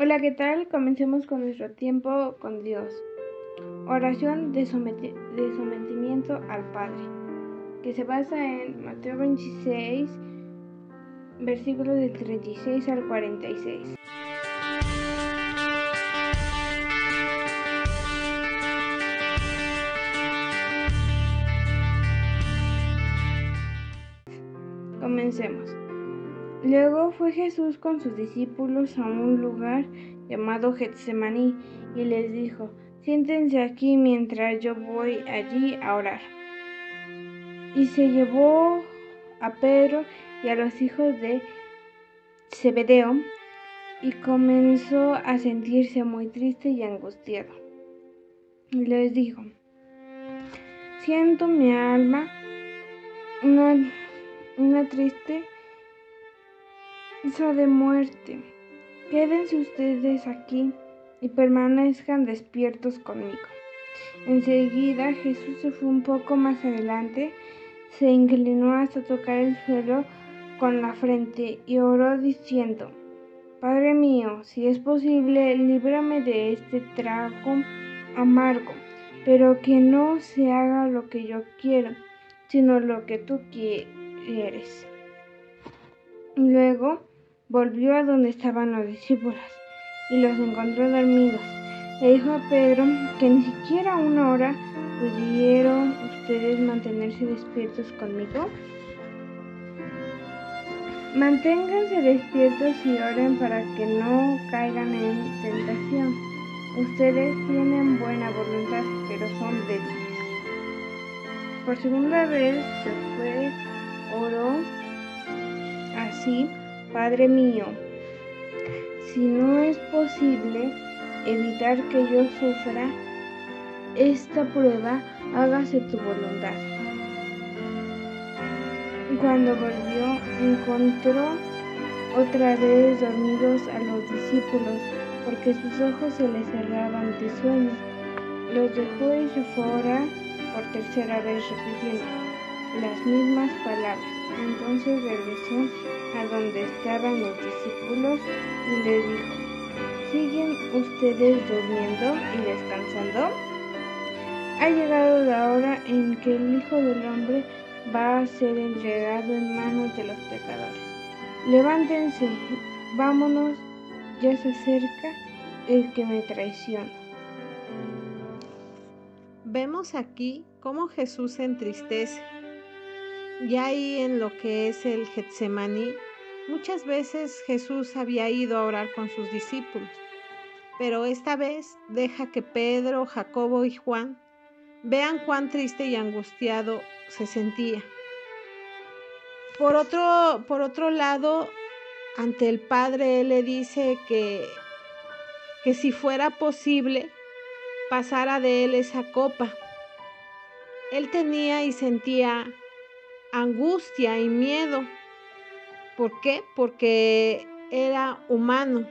Hola, ¿qué tal? Comencemos con nuestro tiempo con Dios. Oración de, de, sometimiento al Padre, que se basa en Mateo 26, versículos del 36 al 46. Comencemos. Luego fue Jesús con sus discípulos a un lugar llamado Getsemaní y les dijo, siéntense aquí mientras yo voy allí a orar. Y se llevó a Pedro y a los hijos de Zebedeo y comenzó a sentirse muy triste y angustiado. Y les dijo, siento mi alma una, una triste de muerte. Quédense ustedes aquí y permanezcan despiertos conmigo. Enseguida Jesús se fue un poco más adelante, se inclinó hasta tocar el suelo con la frente y oró diciendo, Padre mío, si es posible, líbrame de este trago amargo, pero que no se haga lo que yo quiero, sino lo que tú quieres. Luego volvió a donde estaban los discípulos y los encontró dormidos. Le dijo a Pedro que ni siquiera una hora pudieron ustedes mantenerse despiertos conmigo. Manténganse despiertos y oren para que no caigan en tentación. Ustedes tienen buena voluntad, pero son débiles. Por segunda vez se fue, oró así Padre mío, si no es posible evitar que yo sufra esta prueba, hágase tu voluntad. Cuando volvió, encontró otra vez dormidos a los discípulos, porque sus ojos se les cerraban de sueño. Los dejó y se fue por tercera vez repitiendo las mismas palabras. Entonces regresó a donde estaban los discípulos y les dijo, ¿siguen ustedes durmiendo y descansando? Ha llegado la hora en que el Hijo del Hombre va a ser entregado en manos de los pecadores. Levántense, vámonos, ya se acerca el que me traiciona. Vemos aquí cómo Jesús se entristece ya ahí en lo que es el Getsemaní, muchas veces Jesús había ido a orar con sus discípulos, pero esta vez deja que Pedro, Jacobo y Juan vean cuán triste y angustiado se sentía. Por otro, por otro lado, ante el Padre, Él le dice que, que si fuera posible, pasara de Él esa copa. Él tenía y sentía angustia y miedo. ¿Por qué? Porque era humano,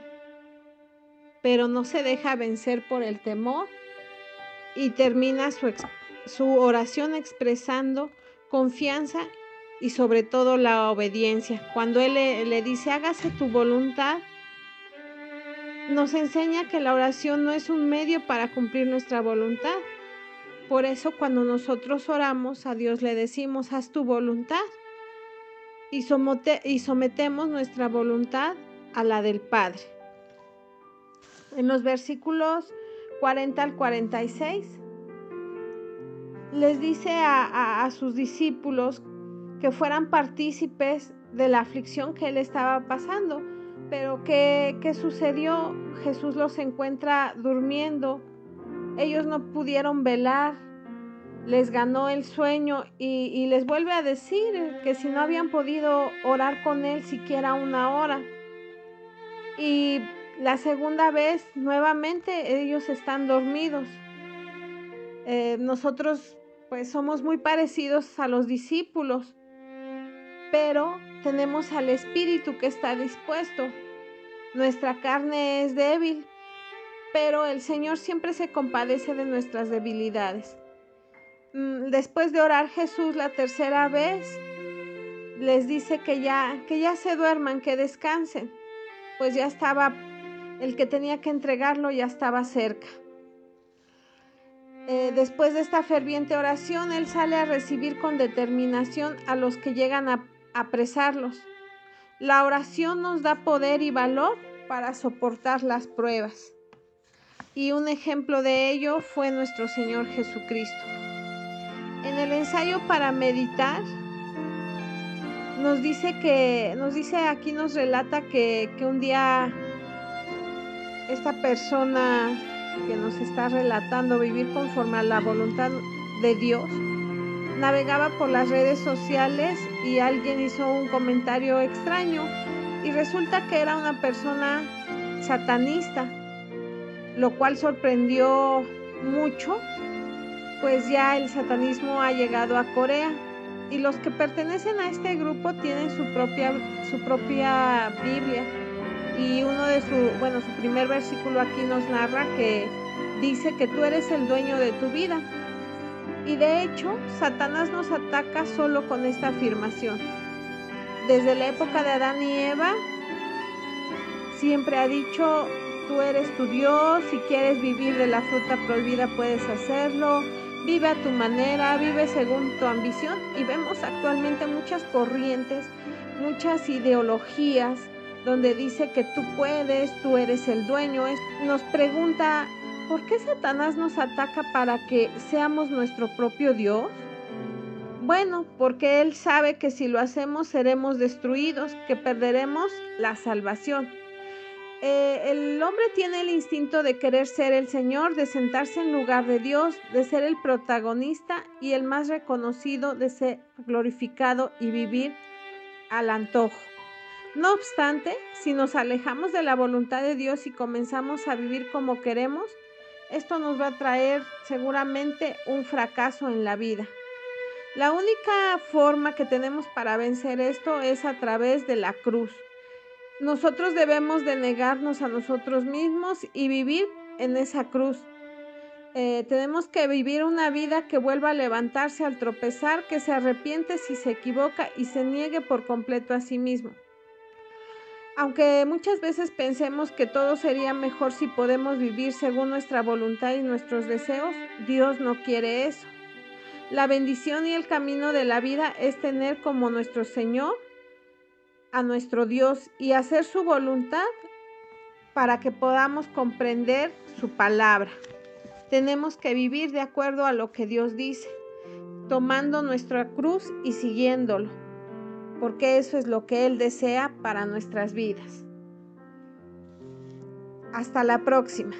pero no se deja vencer por el temor y termina su, oración expresando confianza y sobre todo la obediencia. Cuando Él le, le dice, hágase tu voluntad, nos enseña que la oración no es un medio para cumplir nuestra voluntad, por eso cuando nosotros oramos a Dios le decimos, haz tu voluntad. Y, sometemos nuestra voluntad a la del Padre. En los versículos 40 al 46 les dice a, sus discípulos que fueran partícipes de la aflicción que él estaba pasando. Pero ¿qué, ¿qué, sucedió? Jesús los encuentra durmiendo ellos no pudieron velar, les ganó el sueño y, les vuelve a decir que si no habían podido orar con él siquiera una hora. Y la segunda vez, nuevamente, ellos están dormidos. Eh, nosotros pues somos muy parecidos a los discípulos, pero tenemos al Espíritu que está dispuesto. Nuestra carne es débil, pero el Señor siempre se compadece de nuestras debilidades. Mm, después de orar Jesús la tercera vez, les dice que ya, que ya se duerman, que descansen, pues ya estaba el que tenía que entregarlo ya estaba cerca. Eh, después de esta ferviente oración, él sale a recibir con determinación a los que llegan a apresarlos. La oración nos da poder y valor para soportar las pruebas. Y un ejemplo de ello fue nuestro Señor Jesucristo. En el ensayo para meditar, nos dice que, nos dice aquí, nos relata que, que un día esta persona que nos está relatando vivir conforme a la voluntad de Dios, navegaba por las redes sociales y alguien hizo un comentario extraño y resulta que era una persona satanista, lo cual sorprendió mucho, pues ya el satanismo ha llegado a Corea y los que pertenecen a este grupo tienen su propia, su propia Biblia y uno de su, bueno, su primer versículo aquí nos narra que dice que tú eres el dueño de tu vida. Y de hecho, Satanás nos ataca solo con esta afirmación. Desde la época de Adán y Eva, siempre ha dicho, tú eres tu Dios, si quieres vivir de la fruta prohibida puedes hacerlo, vive a tu manera, vive según tu ambición. Y vemos actualmente muchas corrientes, muchas ideologías donde dice que tú puedes, tú eres el dueño. Nos pregunta, ¿por qué Satanás nos ataca para que seamos nuestro propio Dios? Bueno, porque Él sabe que si lo hacemos seremos destruidos, que perderemos la salvación. Eh, el hombre tiene el instinto de querer ser el Señor, de sentarse en lugar de Dios, de ser el protagonista y el más reconocido, de ser glorificado y vivir al antojo. No obstante, si nos alejamos de la voluntad de Dios y comenzamos a vivir como queremos, esto nos va a traer seguramente un fracaso en la vida. La única forma que tenemos para vencer esto es a través de la cruz. Nosotros debemos de negarnos a nosotros mismos y vivir en esa cruz. Eh, tenemos que vivir una vida que vuelva a levantarse al tropezar, que se arrepiente si se equivoca y se niegue por completo a sí mismo. Aunque muchas veces pensemos que todo sería mejor si podemos vivir según nuestra voluntad y nuestros deseos, Dios no quiere eso. La bendición y el camino de la vida es tener como nuestro Señor a nuestro Dios y hacer su voluntad para que podamos comprender su palabra. Tenemos que vivir de acuerdo a lo que Dios dice, tomando nuestra cruz y siguiéndolo porque eso es lo que Él desea para nuestras vidas. Hasta la próxima.